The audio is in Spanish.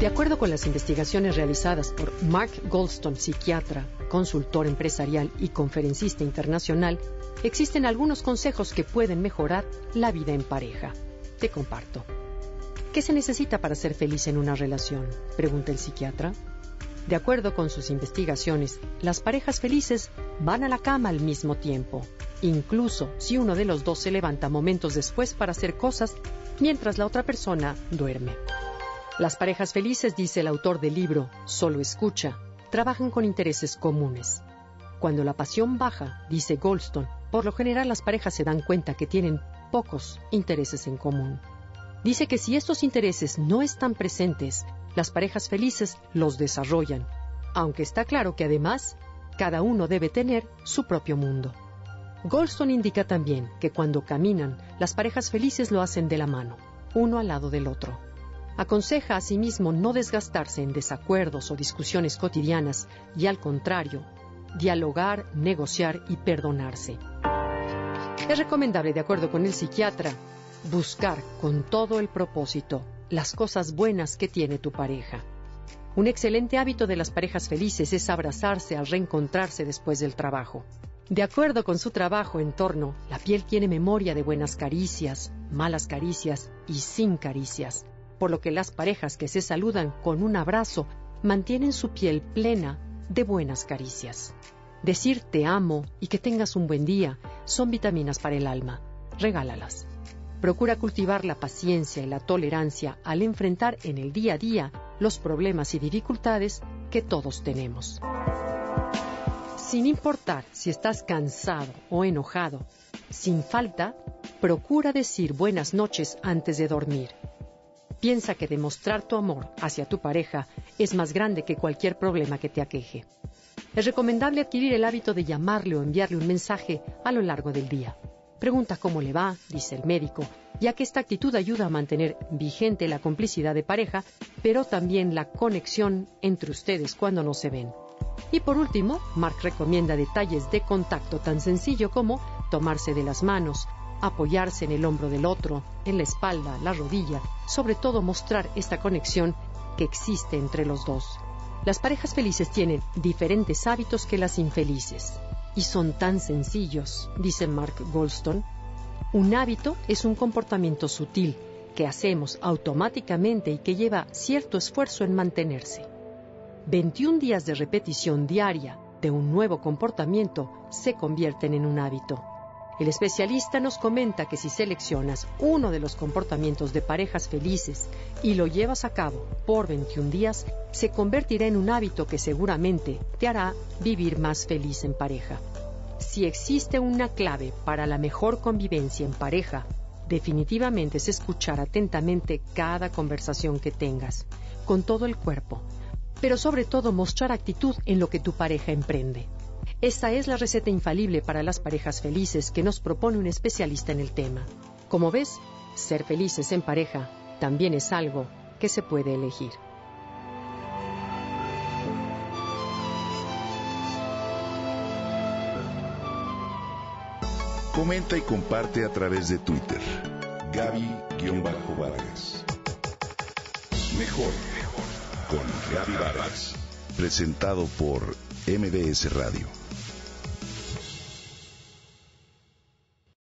De acuerdo con las investigaciones realizadas por Mark Goldstone, psiquiatra, consultor empresarial y conferencista internacional, existen algunos consejos que pueden mejorar la vida en pareja. Te comparto. ¿Qué se necesita para ser feliz en una relación? pregunta el psiquiatra. De acuerdo con sus investigaciones, las parejas felices van a la cama al mismo tiempo, incluso si uno de los dos se levanta momentos después para hacer cosas mientras la otra persona duerme. Las parejas felices, dice el autor del libro Solo Escucha, trabajan con intereses comunes. Cuando la pasión baja, dice Goldstone, por lo general las parejas se dan cuenta que tienen pocos intereses en común. Dice que si estos intereses no están presentes, las parejas felices los desarrollan, aunque está claro que además cada uno debe tener su propio mundo. Goldstone indica también que cuando caminan, las parejas felices lo hacen de la mano, uno al lado del otro. Aconseja asimismo no desgastarse en desacuerdos o discusiones cotidianas y al contrario, dialogar, negociar y perdonarse. Es recomendable, de acuerdo con el psiquiatra, buscar con todo el propósito las cosas buenas que tiene tu pareja. Un excelente hábito de las parejas felices es abrazarse al reencontrarse después del trabajo. De acuerdo con su trabajo en torno, la piel tiene memoria de buenas caricias, malas caricias y sin caricias por lo que las parejas que se saludan con un abrazo mantienen su piel plena de buenas caricias. Decir te amo y que tengas un buen día son vitaminas para el alma. Regálalas. Procura cultivar la paciencia y la tolerancia al enfrentar en el día a día los problemas y dificultades que todos tenemos. Sin importar si estás cansado o enojado, sin falta, procura decir buenas noches antes de dormir Piensa que demostrar tu amor hacia tu pareja es más grande que cualquier problema que te aqueje. Es recomendable adquirir el hábito de llamarle o enviarle un mensaje a lo largo del día. Pregunta cómo le va, dice el médico, ya que esta actitud ayuda a mantener vigente la complicidad de pareja, pero también la conexión entre ustedes cuando no se ven. Y por último, Mark recomienda detalles de contacto tan sencillo como tomarse de las manos, apoyarse en el hombro del otro, en la espalda, la rodilla, sobre todo mostrar esta conexión que existe entre los dos. Las parejas felices tienen diferentes hábitos que las infelices y son tan sencillos, dice Mark Goldstone. Un hábito es un comportamiento sutil que hacemos automáticamente y que lleva cierto esfuerzo en mantenerse. 21 días de repetición diaria de un nuevo comportamiento se convierten en un hábito. El especialista nos comenta que si seleccionas uno de los comportamientos de parejas felices y lo llevas a cabo por 21 días, se convertirá en un hábito que seguramente te hará vivir más feliz en pareja. Si existe una clave para la mejor convivencia en pareja, definitivamente es escuchar atentamente cada conversación que tengas, con todo el cuerpo, pero sobre todo mostrar actitud en lo que tu pareja emprende. Esta es la receta infalible para las parejas felices que nos propone un especialista en el tema. Como ves, ser felices en pareja también es algo que se puede elegir. Comenta y comparte a través de Twitter. Gaby-Vargas. Mejor con Gaby Vargas. Presentado por MBS Radio.